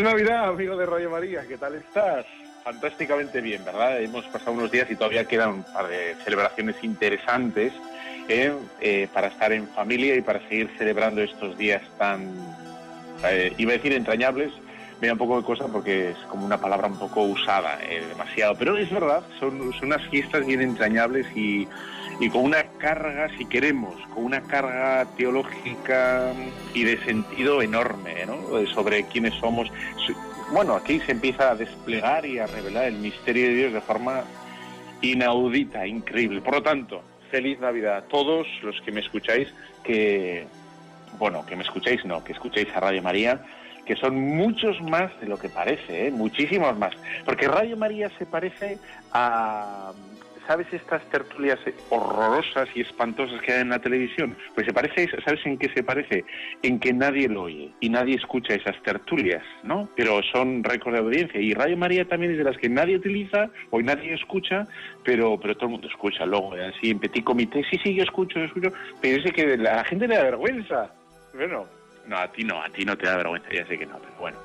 Feliz Navidad, amigo de Radio María, ¿qué tal estás? Fantásticamente bien, ¿verdad? Hemos pasado unos días y todavía quedan un par de celebraciones interesantes ¿eh? Eh, para estar en familia y para seguir celebrando estos días tan, eh, iba a decir entrañables, me da un poco de cosa porque es como una palabra un poco usada, demasiado, pero es verdad, son, son unas fiestas bien entrañables y, y con una carga, si queremos, con una carga teológica y de sentido enorme, ¿no? Sobre quiénes somos. Bueno, aquí se empieza a desplegar y a revelar el misterio de Dios de forma inaudita, increíble. Por lo tanto, feliz Navidad a todos los que me escucháis, que, bueno, que me escucháis, no, que escuchéis a Radio María, que son muchos más de lo que parece, ¿eh? muchísimos más. Porque Radio María se parece a ¿sabes estas tertulias horrorosas y espantosas que hay en la televisión? Pues se parece, ¿sabes en qué se parece? En que nadie lo oye y nadie escucha esas tertulias, ¿no? Pero son récord de audiencia. Y Radio María también es de las que nadie utiliza o nadie escucha, pero, pero todo el mundo escucha. Luego, así en petit comité, sí, sí, yo escucho, yo escucho, pero es que la gente le da vergüenza. Bueno, no, a ti no, a ti no te da vergüenza, ya sé que no, pero bueno.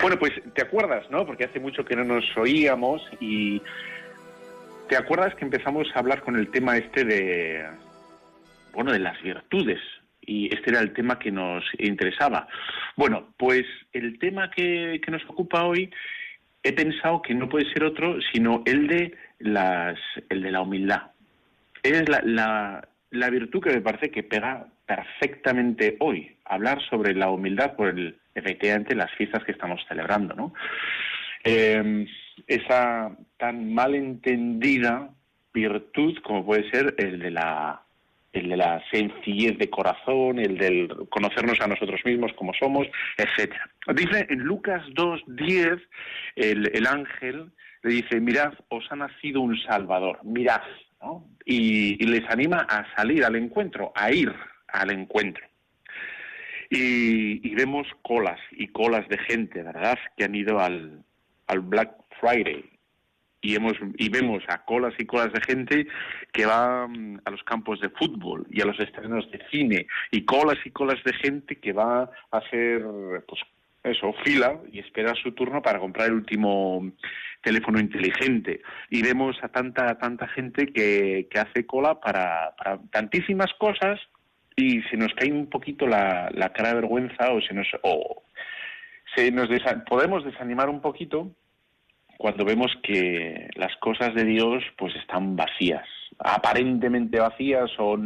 Bueno, pues te acuerdas, ¿no? Porque hace mucho que no nos oíamos y ¿Te acuerdas que empezamos a hablar con el tema este de, bueno, de las virtudes? Y este era el tema que nos interesaba. Bueno, pues el tema que, nos ocupa hoy he pensado que no puede ser otro sino el de las el de la humildad es la, la, la, virtud que me parece que pega perfectamente hoy hablar sobre la humildad por el efectivamente las fiestas que estamos celebrando no eh, esa tan mal entendida virtud como puede ser el de la el de la sencillez de corazón, el del conocernos a nosotros mismos como somos, etcétera. Dice en Lucas 2.10, el, el ángel le dice, mirad, os ha nacido un Salvador, mirad, y, les anima a salir al encuentro, a ir al encuentro. Y, y, vemos colas y colas de gente, ¿verdad?, que han ido al, al Black Friday. Y hemos y vemos a colas y colas de gente que va mm, a los campos de fútbol y a los estrenos de cine. Y colas y colas de gente que va a hacer pues eso fila y espera su turno para comprar el último teléfono inteligente. Y vemos a tanta tanta gente que, que hace cola para, para tantísimas cosas y se nos cae un poquito la, la cara de vergüenza o se nos o se nos podemos desanimar un poquito cuando vemos que las cosas de Dios pues están vacías, aparentemente vacías o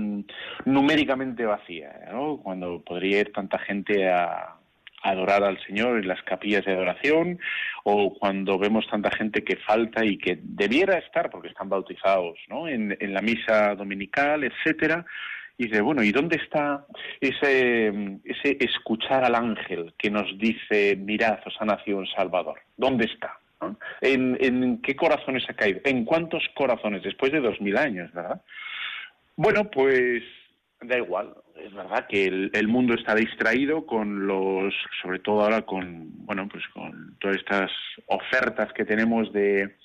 numéricamente vacías, ¿no? Cuando podría ir tanta gente a, adorar al Señor en las capillas de adoración o cuando vemos tanta gente que falta y que debiera estar porque están bautizados, ¿no? En, en la misa dominical, etcétera. Y dice, bueno, ¿y dónde está ese, ese escuchar al ángel que nos dice, mirad, os ha nacido un Salvador? ¿Dónde está? ¿En, qué corazones ha caído? ¿En cuántos corazones? Después de dos mil años, ¿verdad? Bueno, pues da igual. Es verdad que el, mundo está distraído con los, sobre todo ahora con, bueno, pues con todas estas ofertas que tenemos de,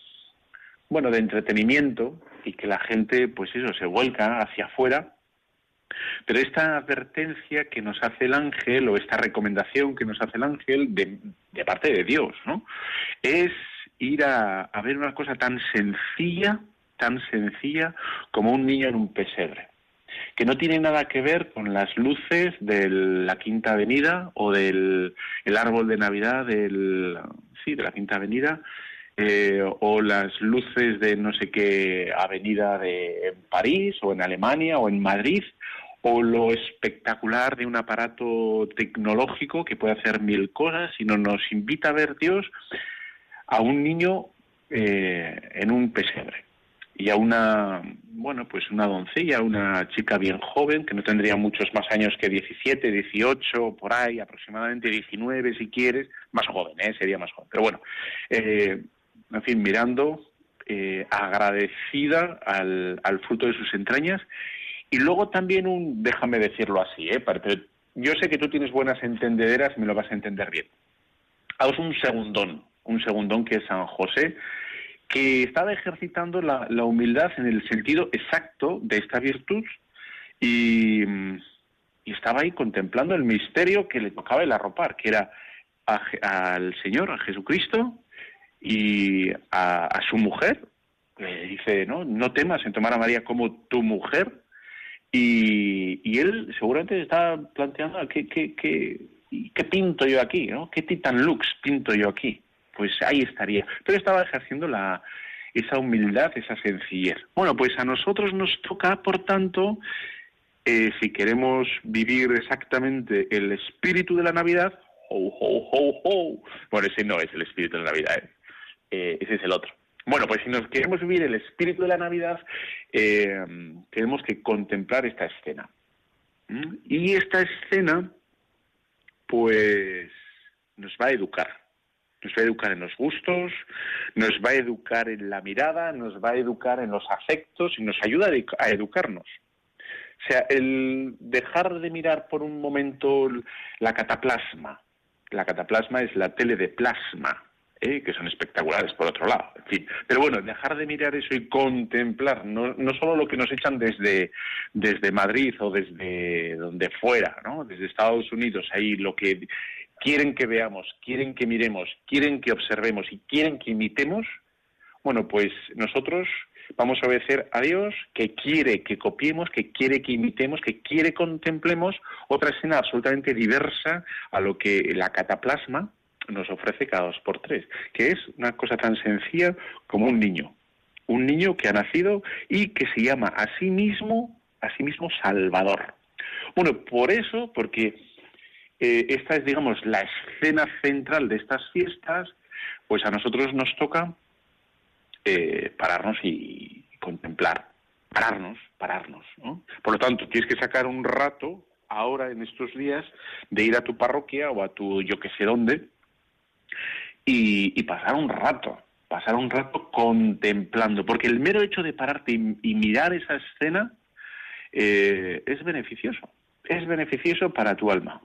bueno, de entretenimiento y que la gente, pues eso, se vuelca hacia afuera. Pero esta advertencia que nos hace el ángel o esta recomendación que nos hace el ángel de, de parte de Dios, ¿no? Es ir a, ver una cosa tan sencilla, tan sencilla como un niño en un pesebre. que no tiene nada que ver con las luces de la Quinta Avenida o del el árbol de Navidad del, sí, de la Quinta Avenida, eh, o las luces de no sé qué avenida de París o en Alemania o en Madrid, o lo espectacular de un aparato tecnológico que puede hacer mil cosas, sino nos invita a ver Dios a un niño eh, en un pesebre y a una, bueno, pues una doncella, una chica bien joven, que no tendría muchos más años que 17, 18, por ahí, aproximadamente 19 si quieres, más joven, ¿eh? sería más joven. Pero bueno, eh, en fin, mirando, eh, agradecida al, fruto de sus entrañas, y luego también un, déjame decirlo así, ¿eh? yo sé que tú tienes buenas entendederas me lo vas a entender bien. Haz un segundón, un segundón que es San José, que estaba ejercitando la, humildad en el sentido exacto de esta virtud y, estaba ahí contemplando el misterio que le tocaba el arropar, que era al Señor, a Jesucristo y a, su mujer. Le dice, no, no temas en tomar a María como tu mujer. Y, él seguramente estaba planteando qué, qué, qué, qué pinto yo aquí, ¿no? ¿Qué Titan Lux pinto yo aquí? pues ahí estaría. Pero estaba ejerciendo la, esa humildad, esa sencillez. Bueno, pues a nosotros nos toca, por tanto, eh, si queremos vivir exactamente el espíritu de la Navidad, ho, ho, ho, ho. Bueno, ese no es el espíritu de la Navidad, ¿eh? Eh, ese es el otro. Bueno, pues si nos queremos vivir el espíritu de la Navidad, tenemos que contemplar esta escena. ¿Mm? Y esta escena, pues, nos va a educar nos va a educar en los gustos, nos va a educar en la mirada, nos va a educar en los afectos y nos ayuda a educarnos. O sea, el dejar de mirar por un momento la cataplasma. La cataplasma es la tele de plasma, ¿eh? que son espectaculares por otro lado. En fin, pero bueno, dejar de mirar eso y contemplar no, no solo lo que nos echan desde, desde Madrid o desde donde fuera, ¿no? desde Estados Unidos, ahí lo que quieren que veamos, quieren que miremos, quieren que observemos y quieren que imitemos, bueno, pues nosotros vamos a obedecer a Dios que quiere que copiemos, que quiere que imitemos, que quiere contemplemos otra escena absolutamente diversa a lo que la cataplasma nos ofrece cada dos por tres, que es una cosa tan sencilla como un niño, un niño que ha nacido y que se llama a sí mismo, a sí mismo Salvador. Bueno, por eso, porque eh, esta es, digamos, la escena central de estas fiestas, pues a nosotros nos toca eh, pararnos y contemplar, pararnos, pararnos. ¿no? Por lo tanto, tienes que sacar un rato ahora en estos días de ir a tu parroquia o a tu yo que sé dónde y, pasar un rato, pasar un rato contemplando, porque el mero hecho de pararte y, mirar esa escena eh, es beneficioso, es beneficioso para tu alma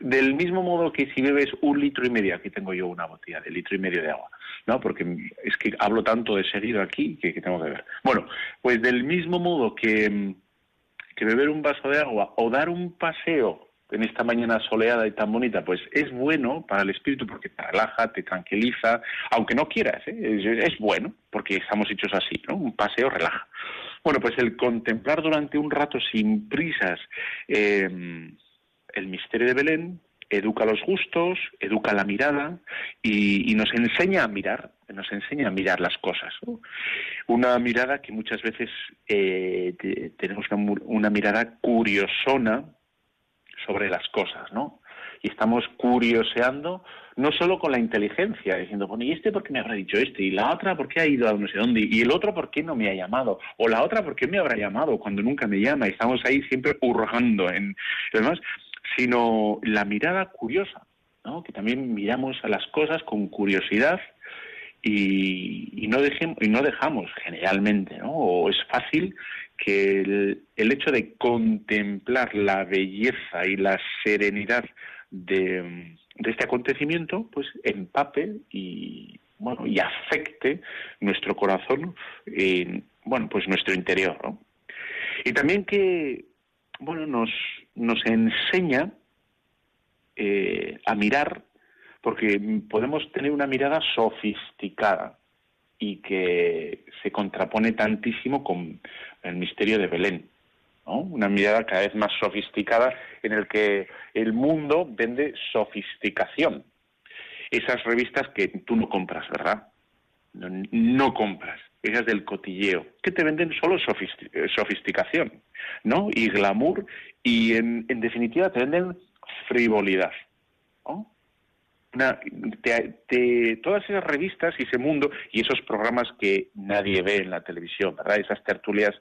del mismo modo que si bebes un litro y medio, aquí tengo yo una botella de litro y medio de agua, ¿no? Porque es que hablo tanto de seguido aquí que, tengo que ver. Bueno, pues del mismo modo que, que beber un vaso de agua o dar un paseo en esta mañana soleada y tan bonita, pues es bueno para el espíritu porque te relaja, te tranquiliza, aunque no quieras, ¿eh? es, bueno porque estamos hechos así, ¿no? Un paseo relaja. Bueno, pues el contemplar durante un rato sin prisas, eh, el misterio de Belén educa los gustos, educa la mirada y, nos enseña a mirar, nos enseña a mirar las cosas. Una mirada que muchas veces eh, tenemos una, mirada curiosona sobre las cosas, ¿no? Y estamos curioseando no solo con la inteligencia, diciendo, bueno, ¿y este por qué me habrá dicho este? ¿Y la otra por qué ha ido a no sé dónde? ¿Y el otro por qué no me ha llamado? ¿O la otra por qué me habrá llamado cuando nunca me llama? Y estamos ahí siempre hurgando en... Además, sino la mirada curiosa, ¿no? que también miramos a las cosas con curiosidad y, no, dejemos, y no dejamos generalmente, ¿no? o es fácil que el, hecho de contemplar la belleza y la serenidad de, este acontecimiento, pues empape y bueno y afecte nuestro corazón, en, bueno pues nuestro interior, ¿no? Y también que bueno, nos, nos enseña eh, a mirar, porque podemos tener una mirada sofisticada y que se contrapone tantísimo con el misterio de Belén. una mirada cada vez más sofisticada en el que el mundo vende sofisticación. Esas revistas que tú no compras, ¿verdad? No, compras, esas del cotilleo, que te venden solo sofisticación, ¿no? Y glamour, y en, definitiva te venden frivolidad. Todas esas revistas y ese mundo y esos programas que nadie ve en la televisión, ¿verdad? Esas tertulias.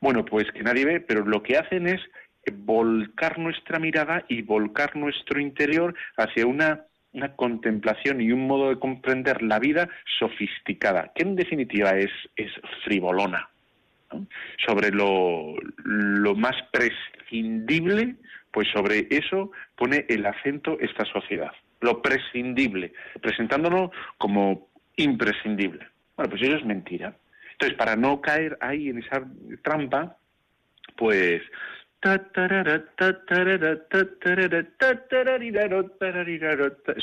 Bueno, pues que nadie ve, pero lo que hacen es volcar nuestra mirada y volcar nuestro interior hacia una, contemplación y un modo de comprender la vida sofisticada, que en definitiva es, es frivolona, sobre lo, lo más prescindible, pues sobre eso pone el acento esta sociedad, lo prescindible, presentándolo como imprescindible. Bueno, pues eso es mentira. Entonces, para no caer ahí en esa trampa, pues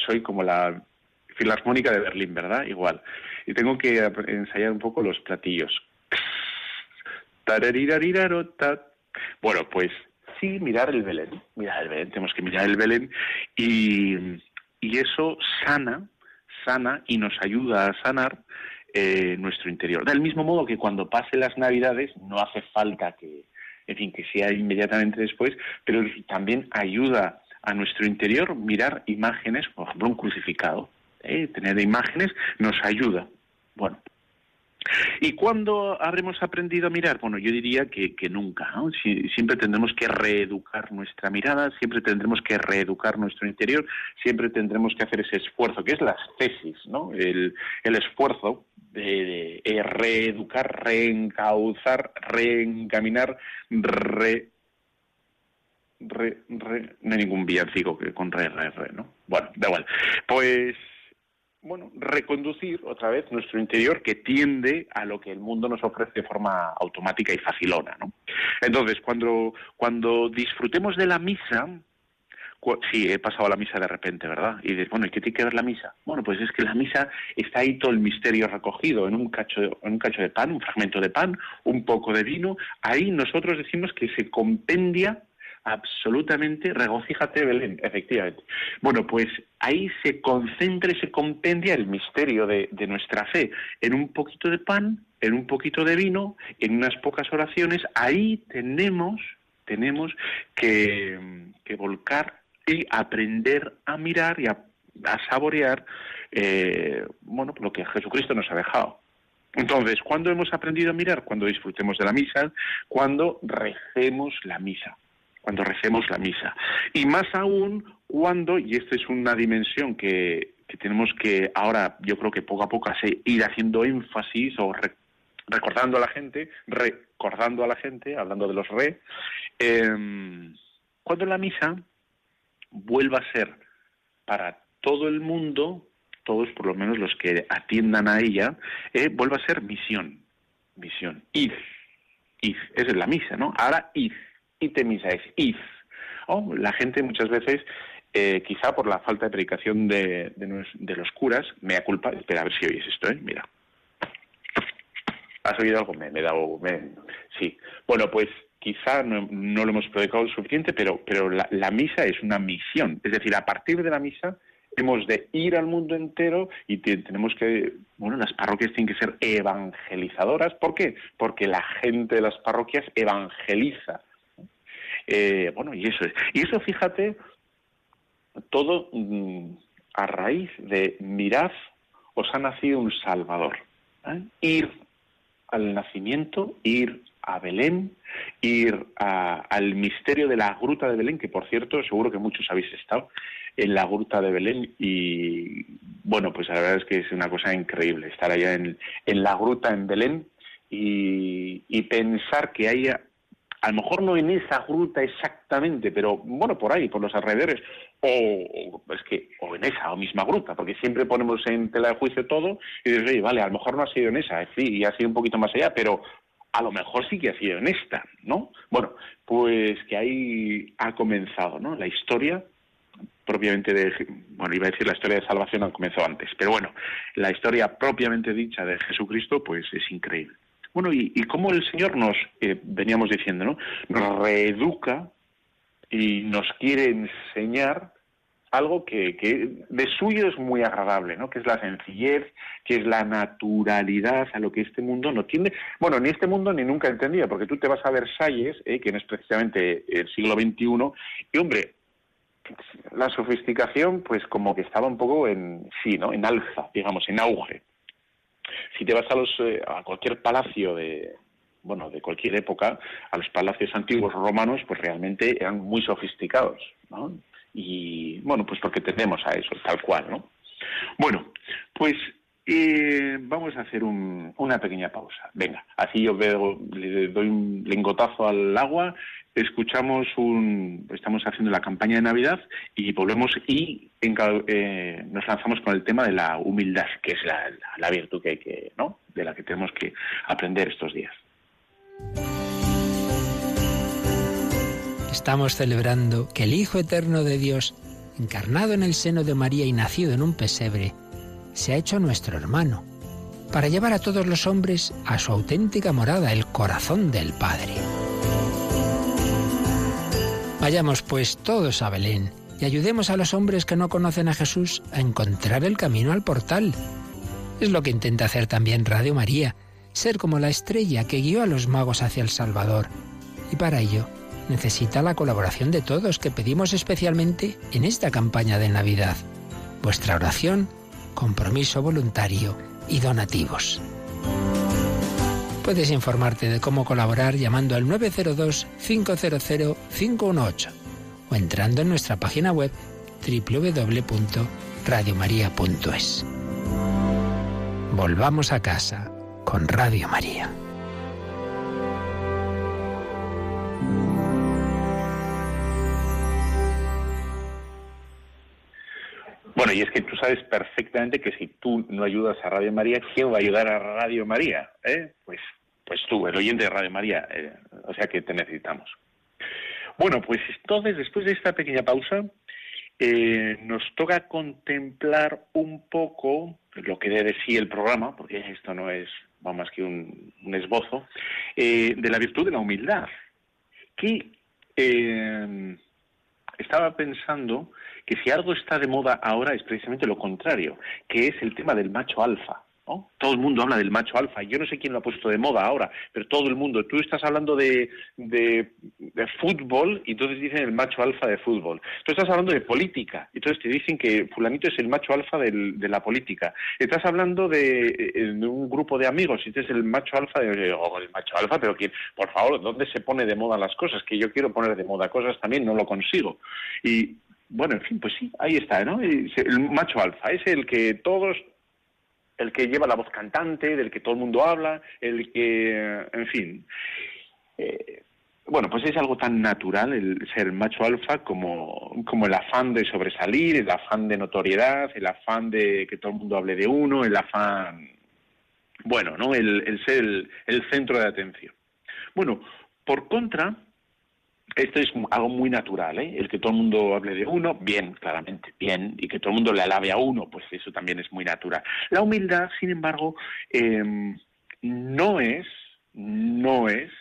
soy como la filarmónica de Berlín, ¿verdad? Igual. Y tengo que ensayar un poco los platillos. Bueno, pues sí, mirar el Belén. Mirar el Belén, tenemos que mirar el Belén. Y, y eso sana, sana y nos ayuda a sanar eh, nuestro interior. Del mismo modo que cuando pase las Navidades no hace falta que, en fin, que sea inmediatamente después, pero también ayuda a nuestro interior mirar imágenes, por ejemplo, un crucificado. ¿eh? Tener imágenes nos ayuda. Bueno, ¿Y cuándo habremos aprendido a mirar? Bueno, yo diría que, nunca. siempre tendremos que reeducar nuestra mirada, siempre tendremos que reeducar nuestro interior, siempre tendremos que hacer ese esfuerzo, que es la tesis, ¿no? El, esfuerzo de, reeducar, reencauzar, reencaminar, re, re, re, no hay ningún villancico que con re, re, re, ¿no? Bueno, da igual. Pues bueno, reconducir otra vez nuestro interior que tiende a lo que el mundo nos ofrece de forma automática y facilona, ¿no? Entonces, cuando, cuando disfrutemos de la misa, sí, he pasado a la misa de repente, ¿verdad? Y dices, bueno, ¿y qué tiene que ver la misa? Bueno, pues es que la misa está ahí todo el misterio recogido en un cacho, en un cacho de pan, un fragmento de pan, un poco de vino. Ahí nosotros decimos que se compendia absolutamente, regocíjate Belén, efectivamente. Bueno, pues ahí se concentra y se compendia el misterio de, nuestra fe en un poquito de pan, en un poquito de vino, en unas pocas oraciones. Ahí tenemos, tenemos que, volcar y aprender a mirar y a, saborear eh, bueno, lo que Jesucristo nos ha dejado. Entonces, ¿cuándo hemos aprendido a mirar? Cuando disfrutemos de la misa, cuando recemos la misa cuando recemos la misa. Y más aún cuando, y esta es una dimensión que, tenemos que ahora, yo creo que poco a poco ir haciendo énfasis o recordando a la gente, recordando a la gente, hablando de los re, em, cuando la misa vuelva a ser para todo el mundo, todos por lo menos los que atiendan a ella, eh, vuelva a ser misión, misión, id, id, esa es la misa, ¿no? Ahora id, misa es if. Oh, la gente muchas veces, eh, quizá por la falta de predicación de, de, los curas, me da culpa. Espera, a ver si oyes esto, ¿eh? Mira. ¿Has oído algo? Me, he dado. sí. Bueno, pues quizá no, lo hemos predicado lo suficiente, pero, pero la misa es una misión. Es decir, a partir de la misa hemos de ir al mundo entero y tenemos que, bueno, las parroquias tienen que ser evangelizadoras. ¿Por qué? Porque la gente de las parroquias evangeliza eh, bueno, y eso es. Y eso, fíjate, todo mm, a raíz de mirad, os ha nacido un Salvador. ¿eh? Ir al nacimiento, ir a Belén, ir al misterio de la gruta de Belén, que por cierto, seguro que muchos habéis estado en la gruta de Belén y bueno, pues la verdad es que es una cosa increíble estar allá en, la gruta en Belén y pensar que haya a lo mejor no en esa gruta exactamente, pero bueno, por ahí, por los alrededores, o, es que, o en esa o misma gruta, porque siempre ponemos en tela de juicio todo y dices, oye, vale, a lo mejor no ha sido en esa, sí, y ha sido un poquito más allá, pero a lo mejor sí que ha sido en esta, ¿no? Bueno, pues que ahí ha comenzado, ¿no? La historia propiamente de, bueno, iba a decir la historia de salvación ha comenzado antes, pero bueno, la historia propiamente dicha de Jesucristo, pues es increíble. Bueno, y, y cómo el Señor nos, eh, veníamos diciendo, ¿no? Nos reeduca y nos quiere enseñar algo que, que, de suyo es muy agradable, ¿no? Que es la sencillez, que es la naturalidad a lo que este mundo no tiene. Bueno, ni este mundo ni nunca entendía, porque tú te vas a Versalles, ¿eh? que es precisamente el siglo XXI, y hombre, la sofisticación, pues como que estaba un poco en sí, ¿no? En alza, digamos, en auge. Si te vas a los eh, a cualquier palacio de bueno, de cualquier época, a los palacios antiguos romanos, pues realmente eran muy sofisticados, ¿no? Y bueno, pues porque tendemos a eso, tal cual, ¿no? Bueno, pues eh, vamos a hacer una pequeña pausa. Venga, así yo veo, le doy un lingotazo al agua, escuchamos un, estamos haciendo la campaña de Navidad y volvemos y eh, nos lanzamos con el tema de la humildad, que es la, la virtud que hay que, ¿no? De la que tenemos que aprender estos días. Estamos celebrando que el Hijo Eterno de Dios, encarnado en el seno de María y nacido en un pesebre, se ha hecho nuestro hermano, para llevar a todos los hombres a su auténtica morada, el corazón del Padre. Vayamos pues todos a Belén y ayudemos a los hombres que no conocen a Jesús a encontrar el camino al portal. Es lo que intenta hacer también Radio María, ser como la estrella que guió a los magos hacia el Salvador. Y para ello necesita la colaboración de todos que pedimos especialmente en esta campaña de Navidad. Vuestra oración, compromiso voluntario y donativos. Puedes informarte de cómo colaborar llamando al 902-500-518 o entrando en nuestra página web www.radiomaria.es. Volvamos a casa con Radio María. Y es que tú sabes perfectamente que si tú no ayudas a Radio María, ¿quién va a ayudar a Radio María? Eh? Pues, pues tú, el oyente de Radio María. Eh, o sea que te necesitamos. Bueno, pues entonces, después de esta pequeña pausa, eh, nos toca contemplar un poco lo que debe sí el programa, porque esto no es más que un, esbozo, de la virtud de la humildad. Que estaba pensando que si algo está de moda ahora es precisamente lo contrario, que es el tema del macho alfa. ¿no? Todo el mundo habla del macho alfa. Yo no sé quién lo ha puesto de moda ahora, pero todo el mundo. Tú estás hablando de, de, fútbol y entonces dicen el macho alfa de fútbol. Tú estás hablando de política y entonces te dicen que fulanito es el macho alfa de la política. Estás hablando de, un grupo de amigos y entonces el macho alfa de... Oh, el macho alfa, pero quién, por favor, ¿dónde se pone de moda las cosas? Que yo quiero poner de moda cosas también, no lo consigo. Y bueno, en fin, pues sí, ahí está, ¿no? El macho alfa es el que todos, el que lleva la voz cantante, del que todo el mundo habla, el que, en fin. Eh, bueno, pues es algo tan natural el ser macho alfa como, como el afán de sobresalir, el afán de notoriedad, el afán de que todo el mundo hable de uno, el afán, bueno, ¿no? El, el ser el centro de atención. Bueno, por contra, esto es algo muy natural, ¿eh? El que todo el mundo hable de uno, bien, claramente, bien, y que todo el mundo le alabe a uno, pues eso también es muy natural. La humildad, sin embargo, em, no es, no es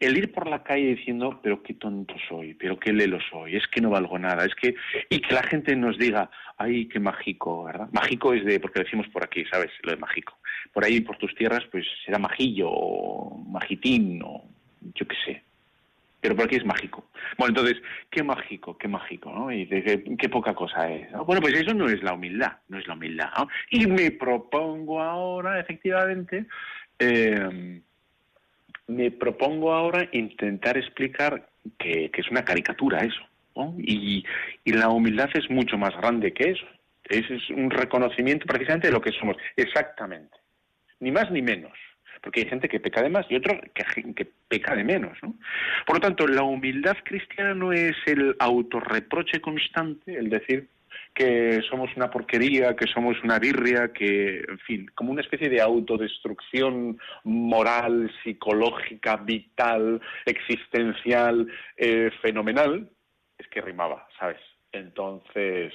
el ir por la calle diciendo, pero qué tonto soy, pero qué lelo soy, es que no valgo nada, es que, y que la gente nos diga, ay, qué mágico, ¿verdad? Mágico es de, porque decimos por aquí, ¿sabes? Lo de mágico. Por ahí, por tus tierras, pues será majillo, o magitín, o yo qué sé, pero por aquí es mágico. Bueno, entonces, qué mágico, qué mágico, ¿no? Y qué, poca cosa es. Bueno, pues eso no es la humildad, no es la humildad. ¿no? Y me propongo ahora, efectivamente, eh, me propongo ahora intentar explicar que, es una caricatura eso. Y, la humildad es mucho más grande que eso. Es, es un reconocimiento precisamente de lo que somos, exactamente. Ni más ni menos porque hay gente que peca de más y otro que, que peca de menos. ¿no? Por lo tanto, la humildad cristiana no es el autorreproche constante, el decir que somos una porquería, que somos una birria, que, en fin, como una especie de autodestrucción moral, psicológica, vital, existencial, eh, fenomenal, es que rimaba, ¿sabes? Entonces,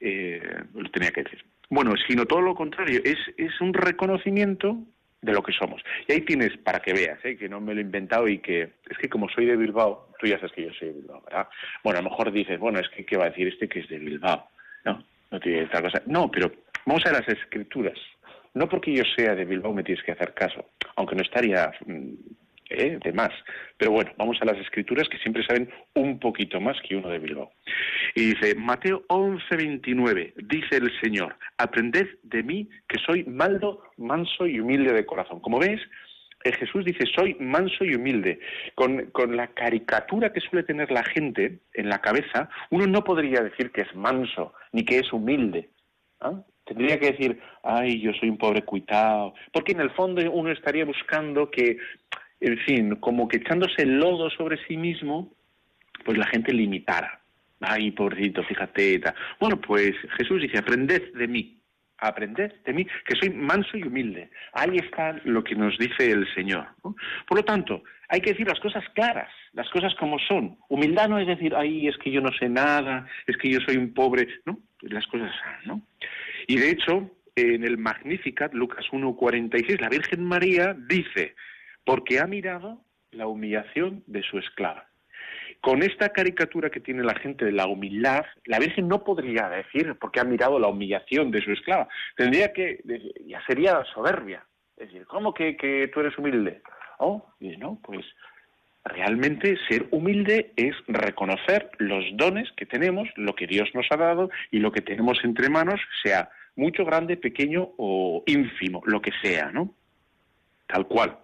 eh, lo tenía que decir. Bueno, sino todo lo contrario, es, es un reconocimiento de lo que somos. Y ahí tienes, para que veas, ¿eh? que no me lo he inventado y que es que como soy de Bilbao, tú ya sabes que yo soy de Bilbao, ¿verdad? Bueno, a lo mejor dices, bueno, es que ¿qué va a decir este que es de Bilbao? No, no tiene tal cosa. No, pero vamos a las escrituras. No porque yo sea de Bilbao me tienes que hacer caso, aunque no estaría mm, ¿eh? de más. Pero bueno, vamos a las escrituras que siempre saben un poquito más que uno de Bilbao. Y dice, Mateo 11, 29, dice el Señor, aprended de mí que soy maldo, manso y humilde de corazón. Como ves, eh, Jesús dice, soy manso y humilde. Con, con, la caricatura que suele tener la gente en la cabeza, uno no podría decir que es manso, ni que es humilde. ¿ah? Tendría que decir, ay, yo soy un pobre cuitado, porque en el fondo uno estaría buscando que en fin, como que echándose el lodo sobre sí mismo, pues la gente limitara. Ay, pobrecito, fíjate. Bueno, pues Jesús dice, aprended de mí, aprended de mí, que soy manso y humilde. Ahí está lo que nos dice el Señor. Por lo tanto, hay que decir las cosas claras, las cosas como son. Humildad no es decir, ay, es que yo no sé nada, es que yo soy un pobre. No, las cosas ¿no? Y de hecho, en el Magnificat, Lucas 1.46, la Virgen María dice, porque ha mirado la humillación de su esclava. Con esta caricatura que tiene la gente de la humildad, la Virgen no podría decir porque ha mirado la humillación de su esclava. Tendría que, ya sería soberbia. Es decir, ¿cómo que, tú eres humilde? Oh, y no, pues realmente ser humilde es reconocer los dones que tenemos, lo que Dios nos ha dado y lo que tenemos entre manos, sea mucho, grande, pequeño o ínfimo, lo que sea, ¿no? Tal cual.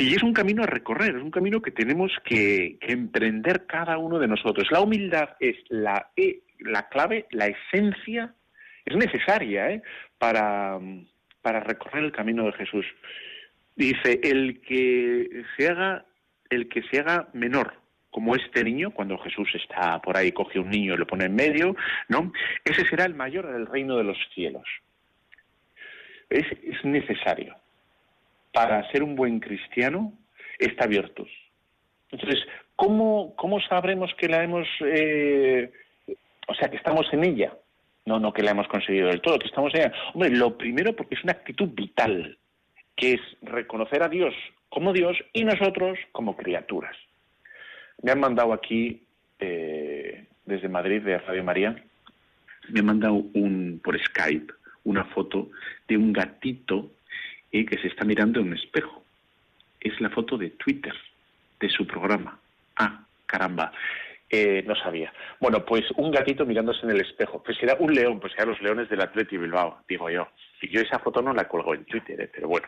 Y es un camino a recorrer, es un camino que tenemos que, emprender cada uno de nosotros. La humildad es la, e, la clave, la esencia, es necesaria ¿eh? para, para recorrer el camino de Jesús. Dice, el que se haga, el que se haga menor, como este niño, cuando Jesús está por ahí, coge un niño y lo pone en medio, ¿no? Ese será el mayor en el reino de los cielos. Es, es necesario para ser un buen cristiano esta virtud. Entonces, ¿cómo, cómo sabremos que la hemos, eh, o sea, que estamos en ella? No, no que la hemos conseguido del todo, que estamos en ella. Hombre, lo primero porque es una actitud vital, que es reconocer a Dios como Dios y nosotros como criaturas. Me han mandado aquí, eh, desde Madrid, de Radio María, me han mandado un, por Skype una foto de un gatito y que se está mirando en un espejo. Es la foto de Twitter, de su programa. Ah, caramba. Eh, no sabía. Bueno, pues un gatito mirándose en el espejo. Pues era un león, pues eran los leones del Atleti Bilbao, digo yo. Y yo esa foto no la colgo en Twitter, eh, pero bueno.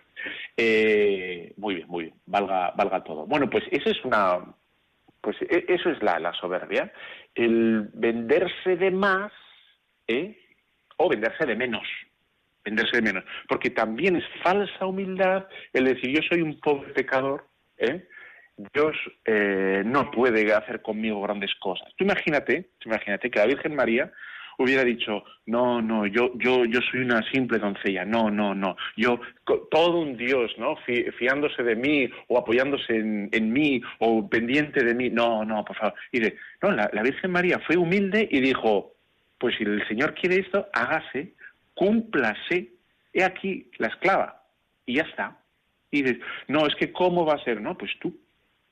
Eh, muy bien, muy bien. Valga, valga todo. Bueno, pues eso es una. Pues e, eso es la, la soberbia. El venderse de más, ¿eh? O venderse de menos venderse de menos. Porque también es falsa humildad el decir yo soy un pobre pecador, ¿eh? Dios eh, no puede hacer conmigo grandes cosas. Tú imagínate, imagínate que la Virgen María hubiera dicho, no, no, yo, yo, yo soy una simple doncella, no, no, no, yo, todo un Dios, ¿no? fiándose de mí o apoyándose en, mí o pendiente de mí, no, no, por favor. Y de, no, la, la Virgen María fue humilde y dijo, pues si el Señor quiere esto, hágase, cúmplase, he aquí la esclava, y ya está. Y dices, no, es que ¿cómo va a ser? No, pues tú,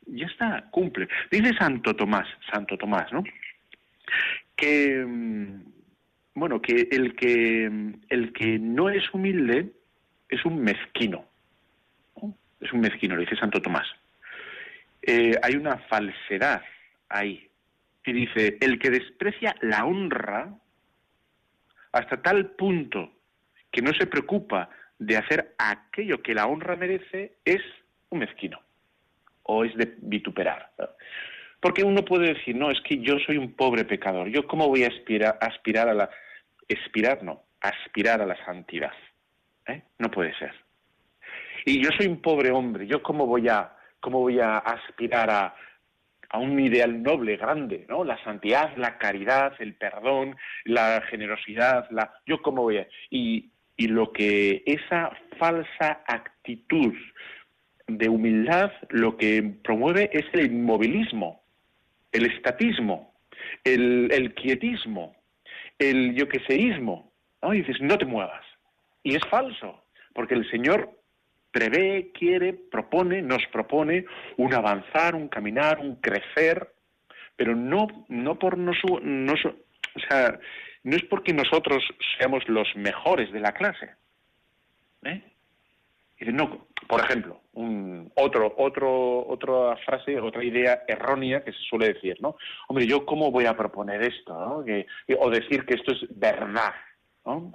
ya está, cumple. Dice Santo Tomás, Santo Tomás, ¿no? Que, mm, bueno, que el que, mm, el que no es humilde es un mezquino. Es un mezquino, lo dice Santo Tomás. Eh, hay una falsedad ahí. Y dice, el que desprecia la honra, hasta tal punto que no se preocupa de hacer aquello que la honra merece, es un mezquino o es de vituperar. Porque uno puede decir, no, es que yo soy un pobre pecador, yo cómo voy a aspirar, a la... Aspirar no, aspirar a la santidad. ¿Eh? No puede ser. Y yo soy un pobre hombre, yo cómo voy a, cómo voy a aspirar a, a un ideal noble, grande, ¿no? La santidad, la caridad, el perdón, la generosidad, la yo cómo voy a y, y lo que esa falsa actitud de humildad lo que promueve es el inmovilismo, el estatismo, el, el quietismo, el yo que seísmo, ¿no? Y dices, no te muevas. Y es falso, porque el Señor prevé, quiere, propone, nos propone un avanzar, un caminar, un crecer, pero no, no por no, no, o sea, no es porque nosotros seamos los mejores de la clase. ¿eh? no, por ejemplo, un, otro, otro, otra frase, otra idea errónea que se suele decir, ¿no? Hombre, yo cómo voy a proponer esto, o decir que esto es verdad.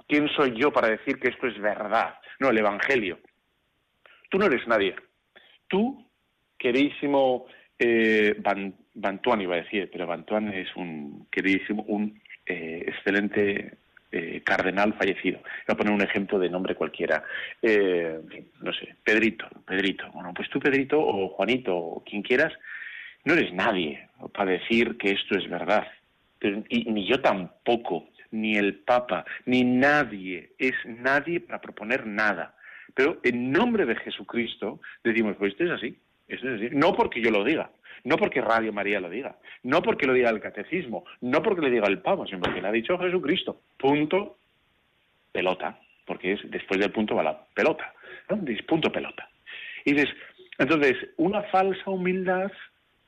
¿Quién soy yo para decir que esto es verdad? No, el Evangelio. Tú no eres nadie. Tú, queridísimo eh, Bantuan iba a decir, pero Bantuan es un queridísimo, un eh, excelente eh, cardenal fallecido. Voy a poner un ejemplo de nombre cualquiera. Eh, no sé, Pedrito, Pedrito. Bueno, pues tú, Pedrito, o Juanito, o quien quieras, no eres nadie para decir que esto es verdad. y, ni yo tampoco, ni el Papa, ni nadie es nadie para proponer nada. Pero en nombre de Jesucristo decimos, pues esto es así, esto es así. No porque yo lo diga, no porque Radio María lo diga, no porque lo diga el catecismo, no porque lo diga el Papa, sino porque lo ha dicho Jesucristo. Punto, pelota, porque es después del punto va la pelota, ¿no? punto pelota. Y dices, entonces, una falsa humildad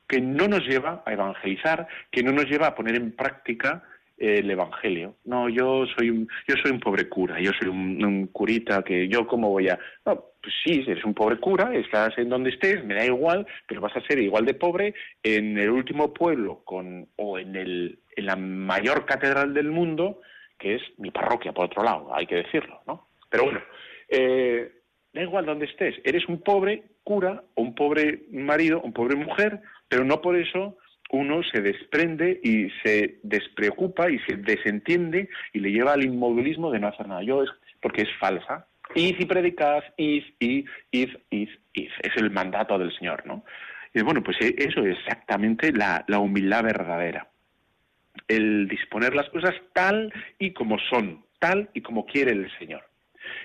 que no nos lleva a evangelizar, que no nos lleva a poner en práctica el evangelio. No, yo soy un, yo soy un pobre cura, yo soy un, curita que yo cómo voy a... No, pues sí, eres un pobre cura, estás en donde estés, me da igual, pero vas a ser igual de pobre en el último pueblo con, o en, el, en la mayor catedral del mundo, que es mi parroquia, por otro lado, hay que decirlo, ¿no? Pero bueno, eh, da igual donde estés, eres un pobre cura, o un pobre marido, un pobre mujer, pero no por eso uno se desprende y se despreocupa y se desentiende y le lleva al inmovilismo de no hacer nada. Yo es porque es falsa. Id y predicad, id, id, id, id, id. Es el mandato del Señor, ¿no? Y bueno, pues e, eso es exactamente la humildad verdadera. El disponer las cosas tal y como son, tal y como quiere el Señor.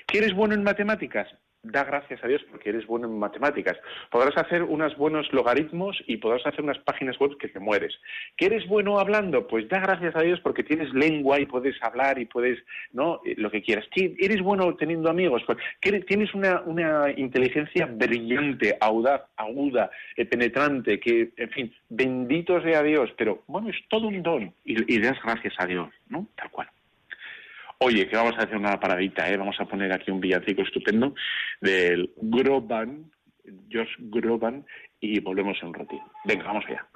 ¿Quieres bueno en matemáticas? Da gracias a Dios porque eres bueno en matemáticas. Podrás hacer unos buenos logaritmos y podrás hacer unas páginas web que te mueres. ¿Que eres bueno hablando? Pues da gracias a Dios porque tienes lengua y puedes hablar y puedes, ¿no? Eh, lo que quieras. ¿Que eres bueno teniendo amigos? Pues tienes una, una inteligencia brillante, audaz, aguda, eh, penetrante, que, en fin, bendito sea Dios. Pero, bueno, es todo un don y, y das gracias a Dios, ¿no? Tal cual. Oye, que vamos a hacer una paradita, ¿eh? Vamos a poner aquí un villancico estupendo del Groban, Josh Groban, y volvemos en un ratito. Venga, vamos allá.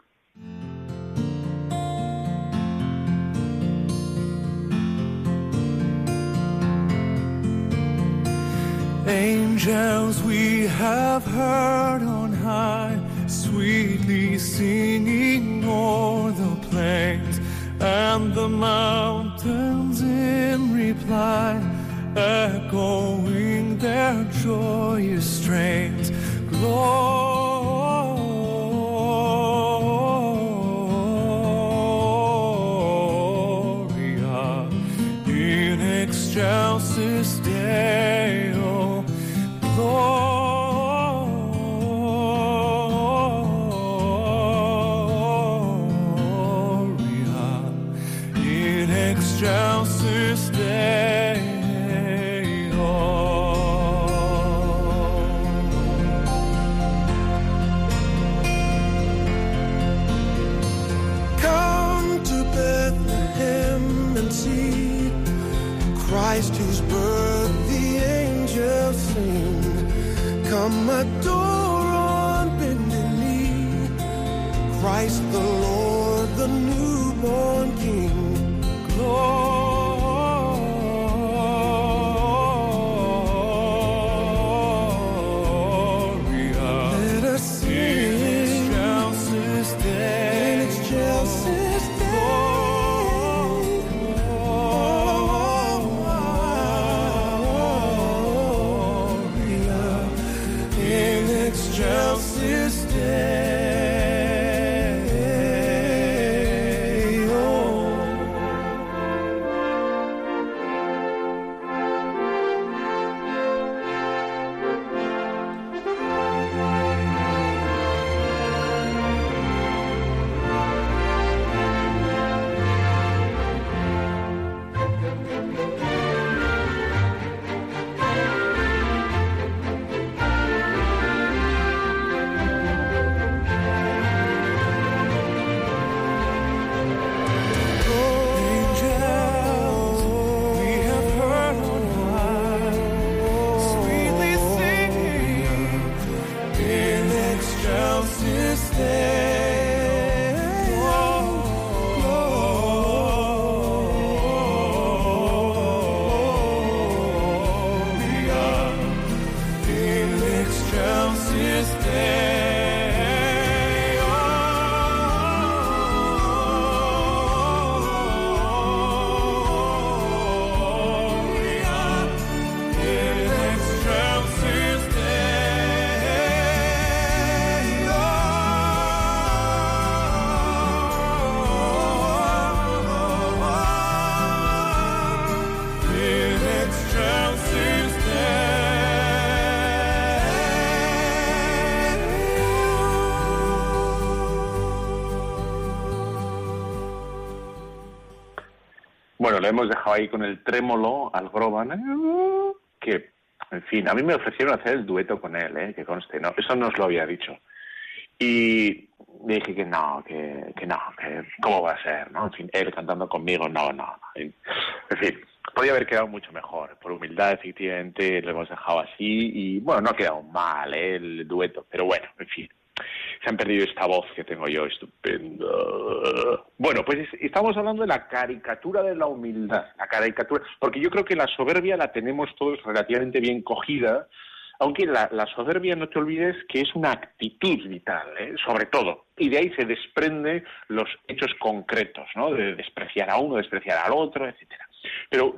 Angels we have heard on high, sweetly singing o'er the plains. and the mountains echoing their joyous strains. Glory seat, Christ whose birth the angels sing. Come adore on bended knee, Christ the Lord, the newborn Le hemos dejado ahí con el trémolo al Groban, que, en fin, a mí me ofrecieron hacer el dueto con él, ¿eh? que conste, no, eso no os lo había dicho. Y dije que no, que, que no, que cómo va a ser, ¿no? En fin, él cantando conmigo, no, no, no. En fin, podía haber quedado mucho mejor. Por humildad, efectivamente, lo hemos dejado así y, bueno, no ha quedado mal ¿eh? el dueto, pero bueno, en fin. Se han perdido esta voz que tengo yo, estupenda. Bueno, pues estamos hablando de la caricatura de la humildad, la caricatura, porque yo creo que la soberbia la tenemos todos relativamente bien cogida, aunque la, soberbia, no te olvides, que es una actitud vital, ¿eh? sobre todo. Y de ahí se desprende los hechos concretos, ¿no? De despreciar a uno, despreciar al otro, etcétera. Pero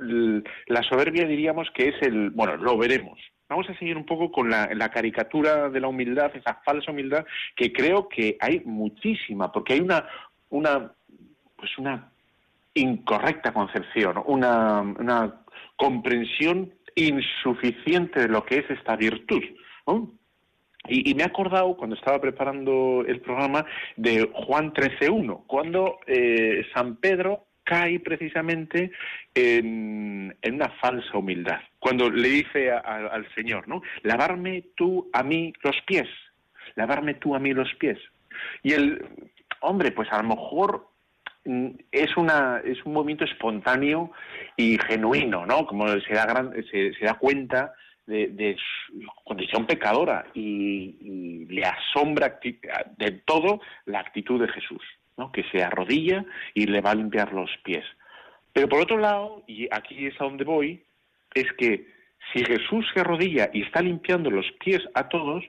la soberbia diríamos que es el, bueno, lo veremos. Vamos a seguir un poco con la, caricatura de la humildad, esa falsa humildad, que creo que hay muchísima, porque hay una, una, pues una incorrecta concepción, una, una comprensión insuficiente de lo que es esta virtud. Y, me he acordado, cuando estaba preparando el programa, de Juan 13.1, cuando eh, San Pedro cae precisamente en, una falsa humildad. Cuando le dice al Señor, ¿no? Lavarme tú a mí los pies, lavarme tú a mí los pies. Y el hombre, pues a lo mejor Mm, es una es un movimiento espontáneo y genuino, ¿no? Como se da se, da cuenta de, su condición pecadora y, le asombra de todo la actitud de Jesús, Que se arrodilla y le va a limpiar los pies. Pero por otro lado, y aquí es a donde voy, es que si Jesús se arrodilla y está limpiando los pies a todos,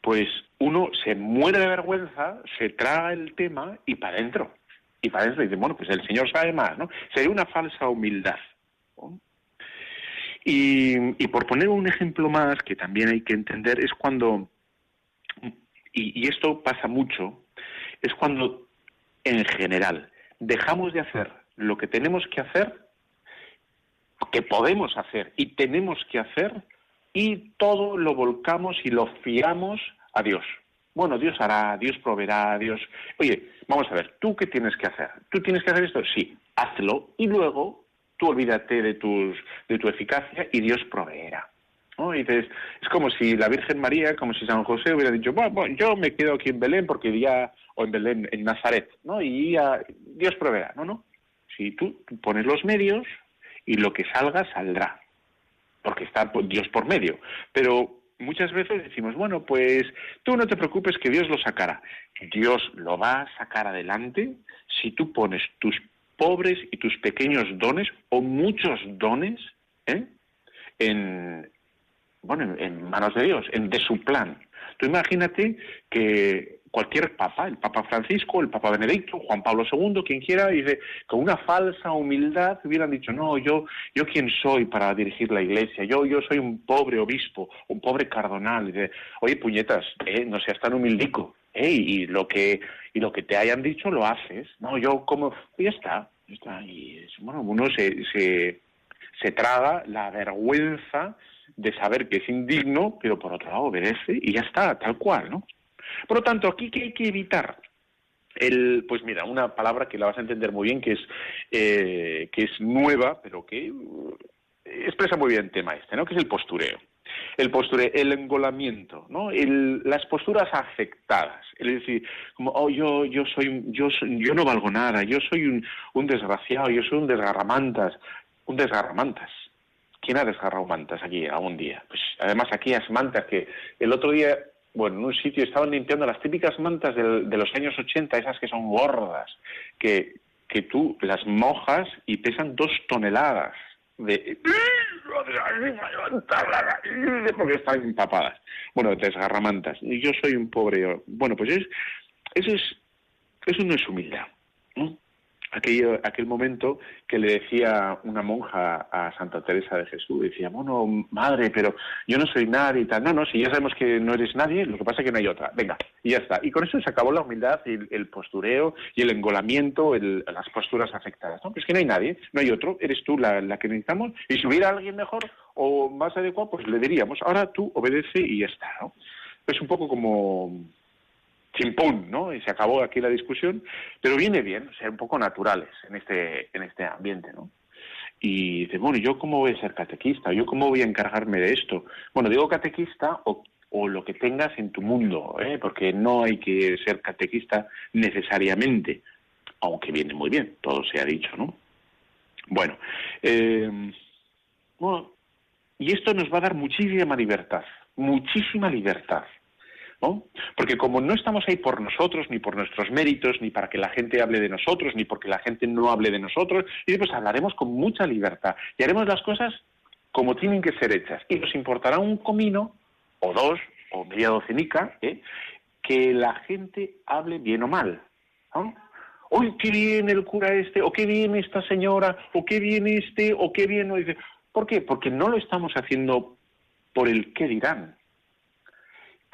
pues uno se muere de vergüenza, se traga el tema y para adentro y para eso dice, bueno, pues el Señor sabe más, ¿no? Sería una falsa humildad. Y, por poner un ejemplo más que también hay que entender, es cuando, y, esto pasa mucho, es cuando en general dejamos de hacer lo que tenemos que hacer, que podemos hacer y tenemos que hacer, y todo lo volcamos y lo fiamos a Dios. Bueno, Dios hará, Dios proveerá, Dios... Oye, vamos a ver, ¿tú qué tienes que hacer? ¿Tú tienes que hacer esto? Sí, hazlo y luego tú olvídate de, tus, de tu eficacia y Dios proveerá. ¿No? Y dices, es como si la Virgen María, como si San José hubiera dicho, bueno, yo me quedo aquí en Belén porque ya, o en Belén, en Nazaret, ¿no? Y Dios proveerá. No, no. Si tú, tú pones los medios y lo que salga, saldrá. Porque está Dios por medio. Pero muchas veces decimos, bueno, pues tú no te preocupes que Dios lo sacará. Dios lo va a sacar adelante si tú pones tus pobres y tus pequeños dones o muchos dones ¿eh? en, bueno, en manos de Dios, en de su plan. Tú imagínate que cualquier papa, el Papa Francisco, el Papa Benedicto, Juan Pablo II, quien quiera, dice, con una falsa humildad hubieran dicho, no, yo, yo quién soy para dirigir la iglesia, yo, yo soy un pobre obispo, un pobre cardonal. Dice, Oye, puñetas, eh, no seas tan humildico, eh, y lo que, y lo que te hayan dicho lo haces. No, yo como, ya está, ya está. Y bueno, uno se, se, se traga la vergüenza de saber que es indigno, pero por otro lado obedece y ya está, tal cual, ¿no? Por lo tanto, aquí ¿qué hay que evitar? El, pues mira, una palabra que la vas a entender muy bien, que es, eh, que es nueva, pero que eh, expresa muy bien el tema este, ¿no? Que es el postureo. El postureo, el engolamiento, ¿no? las posturas afectadas. Es decir, como, oh, yo, yo soy, yo yo no valgo nada, yo soy un, un desgraciado, yo soy un desgarramantas, un desgarramantas. ¿Quién ha desgarrado mantas aquí algún día? Pues además aquellas mantas que el otro día bueno, en un sitio estaban limpiando las típicas mantas de los años 80, esas que son gordas, que, que tú las mojas y pesan dos toneladas de porque están empapadas. Bueno, desgarramantas. Y yo soy un pobre. Bueno, pues es, eso es, eso no es humildad. ¿no? Aquel, aquel momento que le decía una monja a Santa Teresa de Jesús, decía, bueno, madre, pero yo no soy nadie y tal. No, no, si ya sabemos que no eres nadie, lo que pasa es que no hay otra. Venga, y ya está. Y con eso se acabó la humildad y el, postureo y el engolamiento, las posturas afectadas. ¿no? Es que no hay nadie, no hay otro, eres tú la, que necesitamos. Y si hubiera alguien mejor o más adecuado, pues le diríamos, ahora tú obedece y ya está. ¿no? Es un poco como chimpún, ¿no? Y se acabó aquí la discusión, pero viene bien ser un poco naturales en este, en este ambiente, ¿no? Y dice, bueno, ¿yo cómo voy a ser catequista? ¿Yo cómo voy a encargarme de esto? Bueno, digo catequista o, o lo que tengas en tu mundo, ¿eh? porque no hay que ser catequista necesariamente, aunque viene muy bien, todo se ha dicho, ¿no? Bueno, eh, bueno, y esto nos va a dar muchísima libertad, muchísima libertad. Porque como no estamos ahí por nosotros, ni por nuestros méritos, ni para que la gente hable de nosotros, ni porque la gente no hable de nosotros, y pues hablaremos con mucha libertad y haremos las cosas como tienen que ser hechas. Y nos importará un comino, o dos, o media docenica, ¿eh? que la gente hable bien o mal. ¿no? ¡Uy, qué bien el cura este! ¡O qué bien esta señora! ¡O qué bien este! ¡O qué bien! ¿Por qué? Porque no lo estamos haciendo por el qué dirán.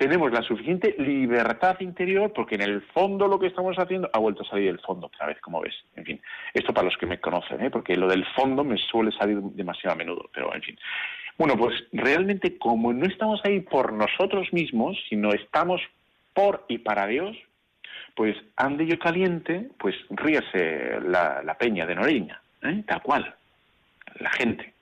Tenemos la suficiente libertad interior porque en el fondo lo que estamos haciendo ha vuelto a salir del fondo otra vez, como ves. En fin, esto para los que me conocen, ¿eh? porque lo del fondo me suele salir demasiado a menudo, pero en fin. Bueno, pues realmente como no estamos ahí por nosotros mismos, sino estamos por y para Dios, pues ande yo caliente, pues ríase la, la peña de Noriña, ¿eh? tal cual, la gente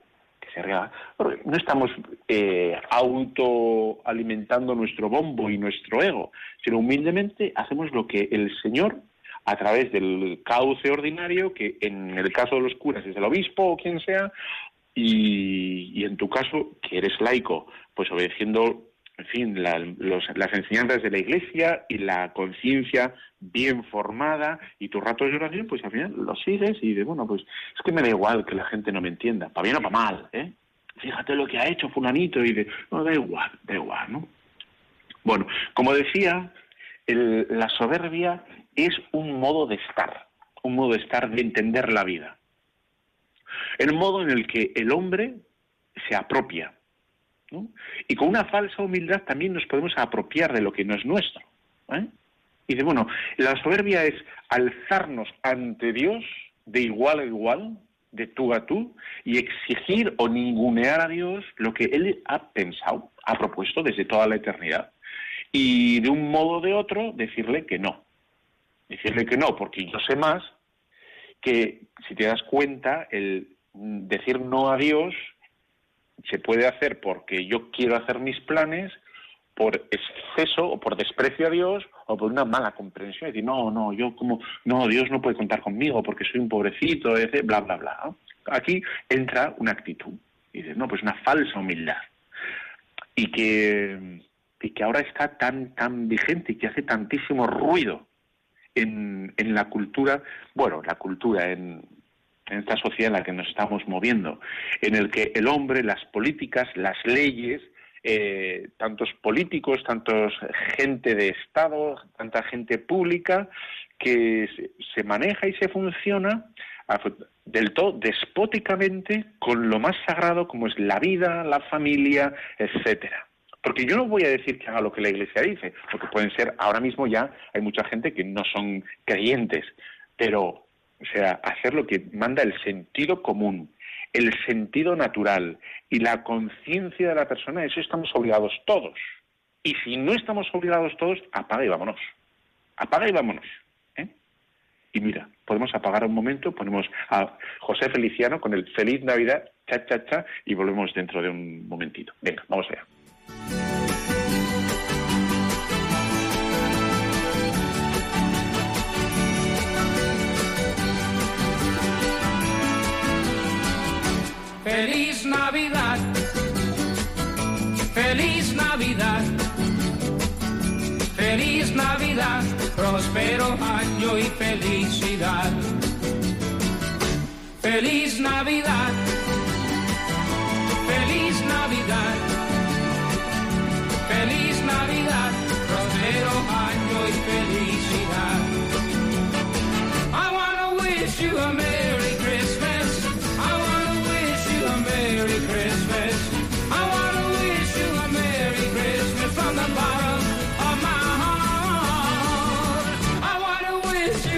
No estamos eh, autoalimentando nuestro bombo y nuestro ego, sino humildemente hacemos lo que el Señor, a través del cauce ordinario, que en el caso de los curas es el obispo o quien sea, y en tu caso, que eres laico, pues obedeciendo en fin, la, los, las enseñanzas de la Iglesia y la conciencia bien formada y tus ratos de oración, pues al final lo sigues y de bueno, pues es que me da igual que la gente no me entienda, para bien o para mal, ¿eh? Fíjate lo que ha hecho fulanito y de, no, da igual, da igual, ¿no? Bueno, como decía, el, la soberbia es un modo de estar, un modo de estar, de entender la vida. El modo en el que el hombre se apropia Y con una falsa humildad también nos podemos apropiar de lo que no es nuestro. ¿eh? Y dice, bueno, la soberbia es alzarnos ante Dios de igual a igual, de tú a tú, y exigir o ningunear a Dios lo que Él ha pensado, ha propuesto desde toda la eternidad. Y de un modo o de otro decirle que no. Decirle que no, porque yo sé más que, si te das cuenta, el decir no a Dios se puede hacer porque yo quiero hacer mis planes por exceso o por desprecio a Dios o por una mala comprensión. Es decir, no, no, yo como, no, Dios no puede contar conmigo porque soy un pobrecito, etc., bla, bla, bla. Aquí entra una actitud. Y dices, no, pues una falsa humildad. Y que, y que ahora está tan, tan vigente y que hace tantísimo ruido en, en la cultura, bueno, la cultura, en, en esta sociedad en la que nos estamos moviendo, en el que el hombre, las políticas, las leyes, eh, tantos políticos, tantos gente de Estado, tanta gente pública, que se maneja y se funciona del todo despóticamente con lo más sagrado como es la vida, la familia, etcétera. Porque yo no voy a decir que haga lo que la Iglesia dice, porque pueden ser, ahora mismo ya hay mucha gente que no son creyentes, pero o sea, hacer lo que manda el sentido común, el sentido natural y la conciencia de la persona, eso estamos obligados todos. Y si no estamos obligados todos, apaga y vámonos. Apaga y vámonos. ¿eh? Y mira, podemos apagar un momento, ponemos a José Feliciano con el Feliz Navidad, cha, cha, cha, y volvemos dentro de un momentito. Venga, vamos allá. Felicidad. Feliz Navidad,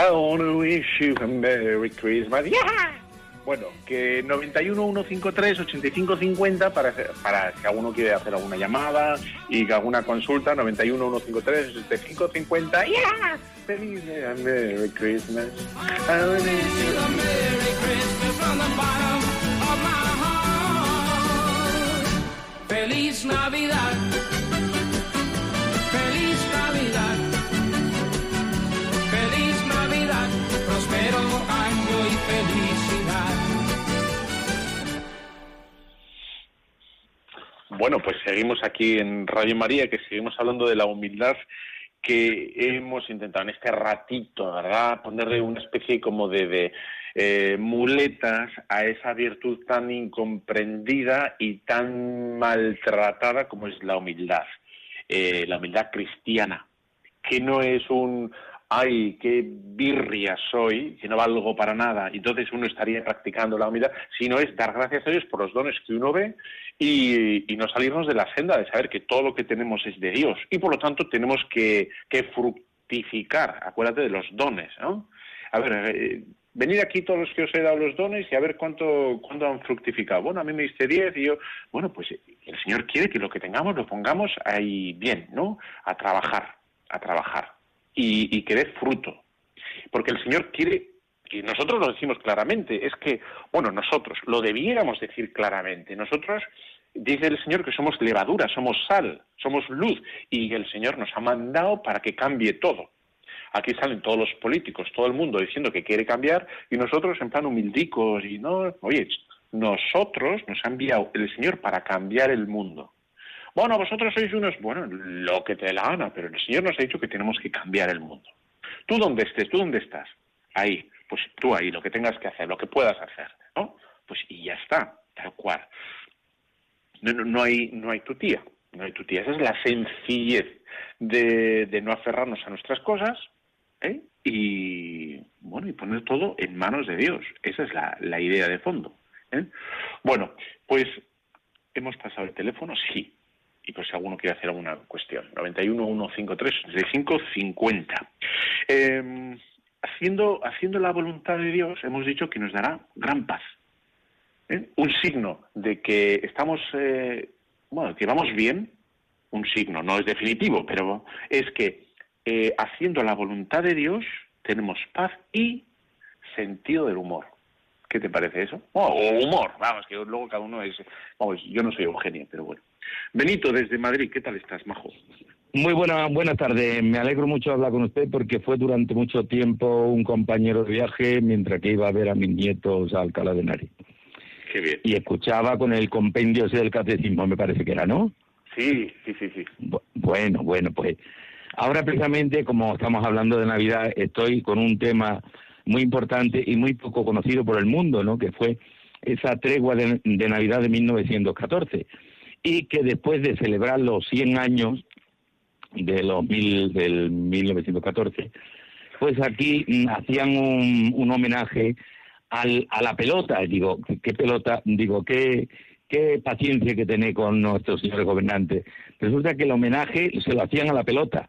I wanna wish you a Merry Christmas. Yeah. Bueno, que 91 153 85 50 para, para si alguno quiere hacer alguna llamada y alguna consulta, 91 153 85 50. Yeah. Feliz Merry Christmas. A Merry Christmas. Feliz Navidad. Bueno, pues seguimos aquí en Radio María, que seguimos hablando de la humildad que hemos intentado en este ratito, ¿verdad? Ponerle una especie como de, eh, muletas a esa virtud tan incomprendida y tan maltratada como es la humildad, eh, la humildad cristiana, que no es un ay, qué birria soy, que no valgo para nada, entonces uno estaría practicando la humildad, sino es dar gracias a Dios por los dones que uno ve y, no salirnos de la senda de saber que todo lo que tenemos es de Dios y por lo tanto tenemos que, que fructificar, acuérdate de los dones, ¿no? A ver, eh, venid aquí todos los que os he dado los dones y a ver cuánto, cuánto han fructificado. Bueno, a mí me diste 10 y yo, bueno, pues el Señor quiere que lo que tengamos lo pongamos ahí bien, ¿no? A trabajar, a trabajar y, que dé fruto. Porque el Señor quiere, y nosotros lo decimos claramente, es que, bueno, nosotros lo debiéramos decir claramente. Nosotros, dice el Señor que somos levadura, somos sal, somos luz, y el Señor nos ha mandado para que cambie todo. Aquí salen todos los políticos, todo el mundo diciendo que quiere cambiar, y nosotros en plan humildicos, y no, oye, nosotros nos ha enviado el Señor para cambiar el mundo. Bueno, vosotros sois unos, bueno, lo que te dé la gana, pero el Señor nos ha dicho que tenemos que cambiar el mundo. Tú donde estés, tú dónde estás, ahí, pues tú ahí, lo que tengas que hacer, lo que puedas hacer, ¿no? Pues y ya está, tal cual. No, no, no hay, no hay tu tía, no hay tu tía. Esa es la sencillez de, de no aferrarnos a nuestras cosas, ¿eh? Y bueno, y poner todo en manos de Dios. Esa es la, la idea de fondo. ¿eh? Bueno, pues hemos pasado el teléfono, sí y si alguno quiere hacer alguna cuestión. 91 153 65 50. Eh, haciendo, haciendo la voluntad de Dios, hemos dicho que nos dará gran paz. ¿Eh? Un signo de que estamos, eh, bueno, que vamos bien, un signo, no es definitivo, pero es que eh, haciendo la voluntad de Dios tenemos paz y sentido del humor. ¿Qué te parece eso? Oh, o humor, vamos, que luego cada uno es... Vamos, yo no soy Eugenio, pero bueno. Benito, desde Madrid, ¿qué tal estás, Majo? Muy buena, buena tarde. Me alegro mucho de hablar con usted porque fue durante mucho tiempo un compañero de viaje mientras que iba a ver a mis nietos a Alcalá de Henares. Qué bien. Y escuchaba con el compendio ese del catecismo, me parece que era, ¿no? Sí, sí, sí, sí. Bu- Bueno, bueno, pues ahora precisamente como estamos hablando de Navidad, estoy con un tema muy importante y muy poco conocido por el mundo, ¿no? Que fue esa tregua de, de Navidad de 1914 y que después de celebrar los 100 años de los mil, del 1914, pues aquí hacían un, un homenaje al, a la pelota. Digo, ¿qué, pelota? Digo, ¿qué, qué paciencia que tenéis con nuestros señores gobernantes. Resulta que el homenaje se lo hacían a la pelota.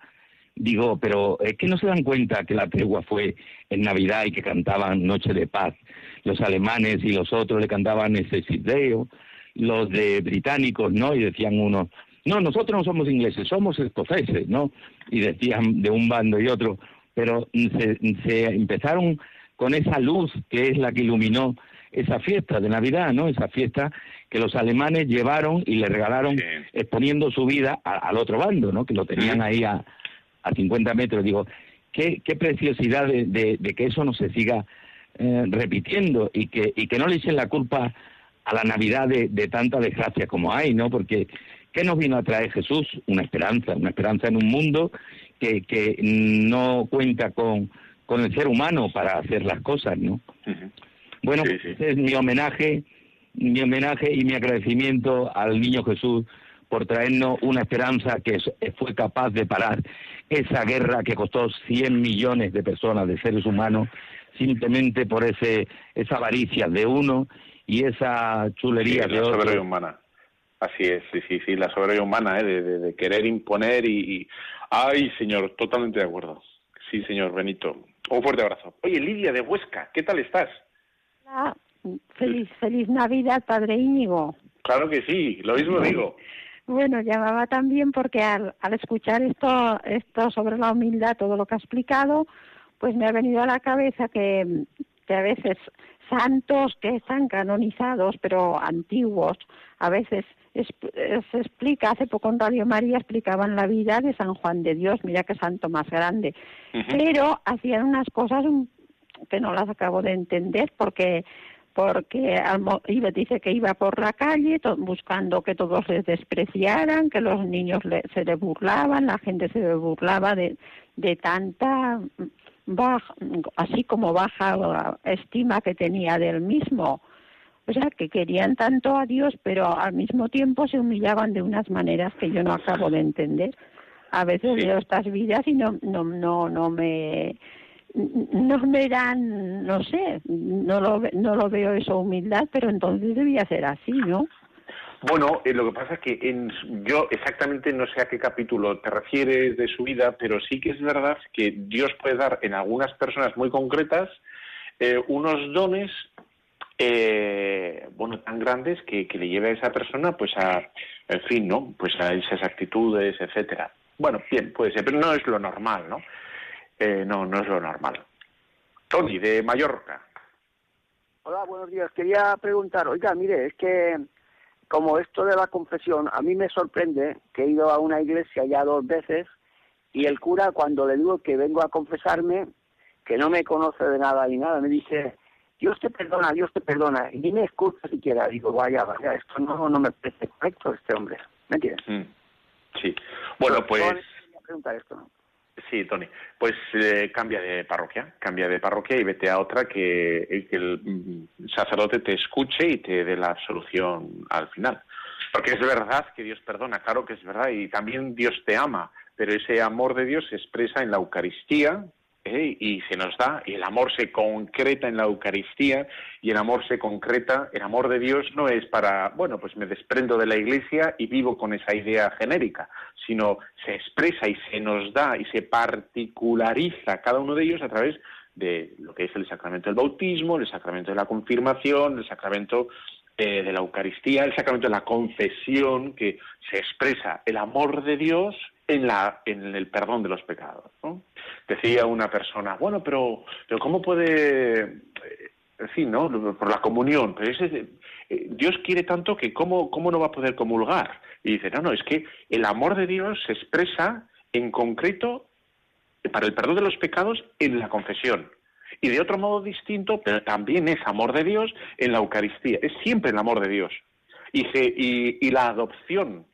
Digo, pero es que no se dan cuenta que la tregua fue en Navidad y que cantaban Noche de Paz. Los alemanes y los otros le cantaban Deo, los de británicos, ¿no? Y decían unos, no, nosotros no somos ingleses, somos escoceses, ¿no? Y decían de un bando y otro, pero se, se empezaron con esa luz que es la que iluminó esa fiesta de Navidad, ¿no? Esa fiesta que los alemanes llevaron y le regalaron Sí. exponiendo su vida a- al otro bando, ¿no? Que lo tenían ahí a, a 50 metros. Digo, qué, qué preciosidad de, de- de que eso no se siga eh, repitiendo y que, y que no le echen la culpa a la Navidad de, de tanta desgracia como hay, ¿no? Porque ¿qué nos vino a traer Jesús? Una esperanza, una esperanza en un mundo que, que no cuenta con, con el ser humano para hacer las cosas, ¿no? Bueno, Sí, sí. ese es mi homenaje, mi homenaje y mi agradecimiento al niño Jesús por traernos una esperanza que fue capaz de parar esa guerra que costó 100 millones de personas, de seres humanos, simplemente por ese esa avaricia de uno y esa Sí, chulería de la otro. soberanía humana. Así es, sí, sí, sí, la soberanía humana, ¿eh? de, de- de querer imponer y, y- Ay, señor, totalmente de acuerdo. Sí, señor Benito. Un fuerte abrazo. Oye, Lidia de Huesca, ¿qué tal estás? Hola, feliz, feliz Navidad, Padre Íñigo. Claro que sí, lo mismo digo. Bueno, llamaba también porque al, al escuchar esto, esto sobre la humildad, todo lo que ha explicado, pues me ha venido a la cabeza que, que a veces santos que están canonizados, pero antiguos, a veces es- eh, se explica, hace poco en Radio María explicaban la vida de San Juan de Dios, mira qué santo más grande, pero hacían unas cosas que no las acabo de entender porque porque iba, dice que iba por la calle to- buscando que todos les despreciaran, que los niños le- se le burlaban, la gente se le burlaba de, de tanta baja, así como baja estima que tenía del mismo. O sea, que querían tanto a Dios, pero al mismo tiempo se humillaban de unas maneras que yo no acabo de entender. A veces veo estas vidas y no, no, no, no me, no me dan, no sé, no lo, no lo veo eso humildad, pero entonces debía ser así, ¿no? Bueno, eh, lo que pasa es que en, yo exactamente no sé a qué capítulo te refieres de su vida, pero sí que es verdad que Dios puede dar en algunas personas muy concretas eh, unos dones, eh, bueno, tan grandes que, le lleve a esa persona, pues a, en fin, ¿no? Pues a esas actitudes, etcétera. Bueno, bien, puede ser, pero no es lo normal, ¿no? Eh, no, no es lo normal. Tony, de Mallorca. Hola, buenos días. Quería preguntar, oiga, mire, es que como esto de la confesión, a mí me sorprende que he ido a una iglesia ya dos veces y el cura cuando le digo que vengo a confesarme, que no me conoce de nada ni nada, me dice, Dios te perdona, Dios te perdona, y ni me escucha siquiera. Digo, vaya, vaya, esto no, no me parece correcto este hombre. ¿Me entiendes? Mm, Sí. Bueno, pues... Esto, ¿no? Sí, Tony. Pues eh, cambia de parroquia, cambia de parroquia y vete a otra que, que el mm, sacerdote te escuche y te dé la absolución al final. Porque es verdad que Dios perdona, claro que es verdad, y también Dios te ama, pero ese amor de Dios se expresa en la Eucaristía ¿eh? y se nos da, y el amor se concreta en la Eucaristía, y el amor se concreta, el amor de Dios no es para, bueno, pues me desprendo de la Iglesia y vivo con esa idea genérica, sino se expresa y se nos da y se particulariza cada uno de ellos a través de lo que es el sacramento del bautismo, el sacramento de la confirmación, el sacramento eh, de la Eucaristía, el sacramento de la confesión, que se expresa el amor de Dios en, la, en el perdón de los pecados. ¿no? Decía una persona, bueno, pero, pero ¿cómo puede, eh, en fin, ¿no? por la comunión? Pero eh, Dios quiere tanto que ¿cómo, ¿cómo no va a poder comulgar? Y dice, no, no, es que el amor de Dios se expresa en concreto para el perdón de los pecados en la confesión. Y de otro modo distinto, pero también es amor de Dios en la Eucaristía. Es siempre el amor de Dios. Y, y, la adopción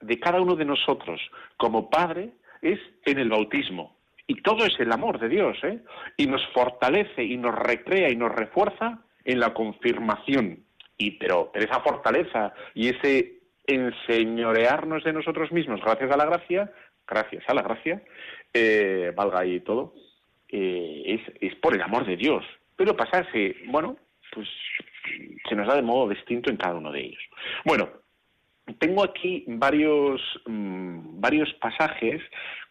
de cada uno de nosotros como padre es en el bautismo. Y todo es el amor de Dios, ¿eh? Y nos fortalece y nos recrea y nos refuerza en la confirmación. Y pero, pero esa fortaleza y ese enseñorearnos de nosotros mismos gracias a la gracia, gracias a la gracia, eh, valga ahí todo, eh, es, es por el amor de Dios. Pero pasarse, bueno, pues se nos da de modo distinto en cada uno de ellos. Bueno, tengo aquí varios, mmm, varios pasajes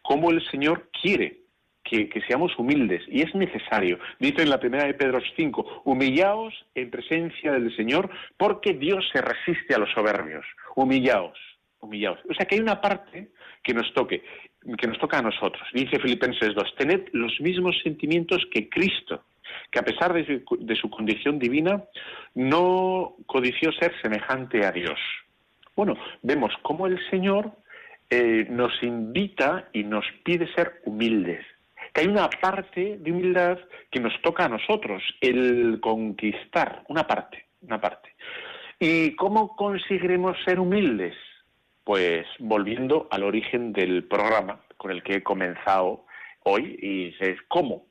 como el Señor quiere que, que, seamos humildes y es necesario. Dice en la primera de Pedro 5, humillaos en presencia del Señor porque Dios se resiste a los soberbios. Humillaos, humillaos. O sea que hay una parte que nos toque, que nos toca a nosotros. Dice Filipenses 2, tened los mismos sentimientos que Cristo, que a pesar de su, condición divina, no codició ser semejante a Dios. Bueno, vemos cómo el Señor eh, nos invita y nos pide ser humildes. Que hay una parte de humildad que nos toca a nosotros, el conquistar, una parte, una parte. ¿Y cómo conseguiremos ser humildes? Pues volviendo al origen del programa con el que he comenzado hoy, y es cómo,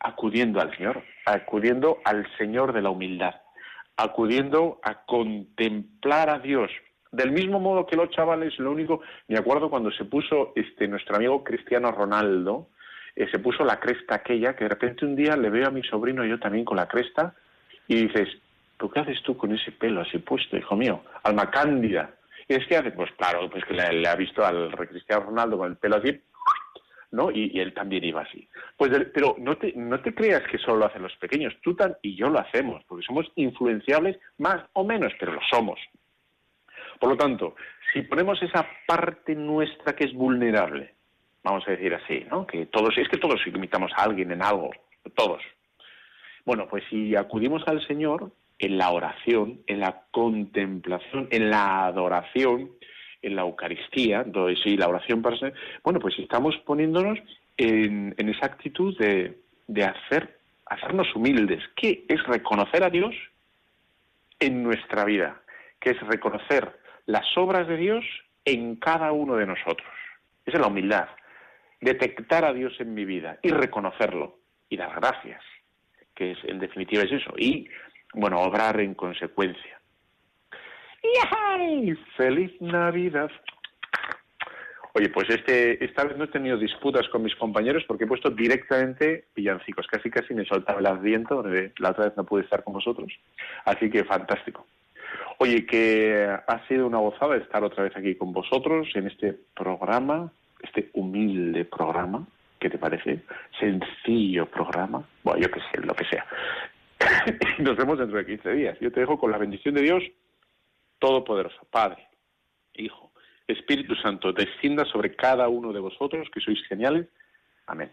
acudiendo al Señor, acudiendo al Señor de la humildad, acudiendo a contemplar a Dios, del mismo modo que los chavales, lo único, me acuerdo cuando se puso este nuestro amigo Cristiano Ronaldo, eh, se puso la cresta aquella, que de repente un día le veo a mi sobrino yo también con la cresta, y dices, ¿pero qué haces tú con ese pelo así puesto, hijo mío? Alma cándida. Es que hace, pues claro, pues que le, ha visto al Cristiano Ronaldo con el pelo así, ¿no? Y, y él también iba así. Pues, pero no te, no te creas que solo lo hacen los pequeños, tú tan, y yo lo hacemos, porque somos influenciables más o menos, pero lo somos. Por lo tanto, si ponemos esa parte nuestra que es vulnerable, vamos a decir así, ¿no? Que todos, es que todos imitamos a alguien en algo, todos. Bueno, pues si acudimos al Señor en la oración, en la contemplación, en la adoración, en la Eucaristía, entonces sí, la oración para ser, bueno, pues estamos poniéndonos en, en esa actitud de, de hacer, hacernos humildes, que es reconocer a Dios en nuestra vida, que es reconocer las obras de Dios en cada uno de nosotros. Esa es la humildad. Detectar a Dios en mi vida y reconocerlo y dar gracias, que es en definitiva es eso. Y, bueno, obrar en consecuencia. ¡Yay! ¡Feliz Navidad! Oye, pues este, esta vez no he tenido disputas con mis compañeros porque he puesto directamente villancicos. Casi casi me soltaba el adviento, la otra vez no pude estar con vosotros. Así que fantástico. Oye, que ha sido una gozada estar otra vez aquí con vosotros en este programa, este humilde programa, ¿qué te parece? Sencillo programa, bueno, yo qué sé, lo que sea. Nos vemos dentro de 15 días. Yo te dejo con la bendición de Dios Todopoderoso, Padre, Hijo, Espíritu Santo, descienda sobre cada uno de vosotros, que sois geniales. Amén.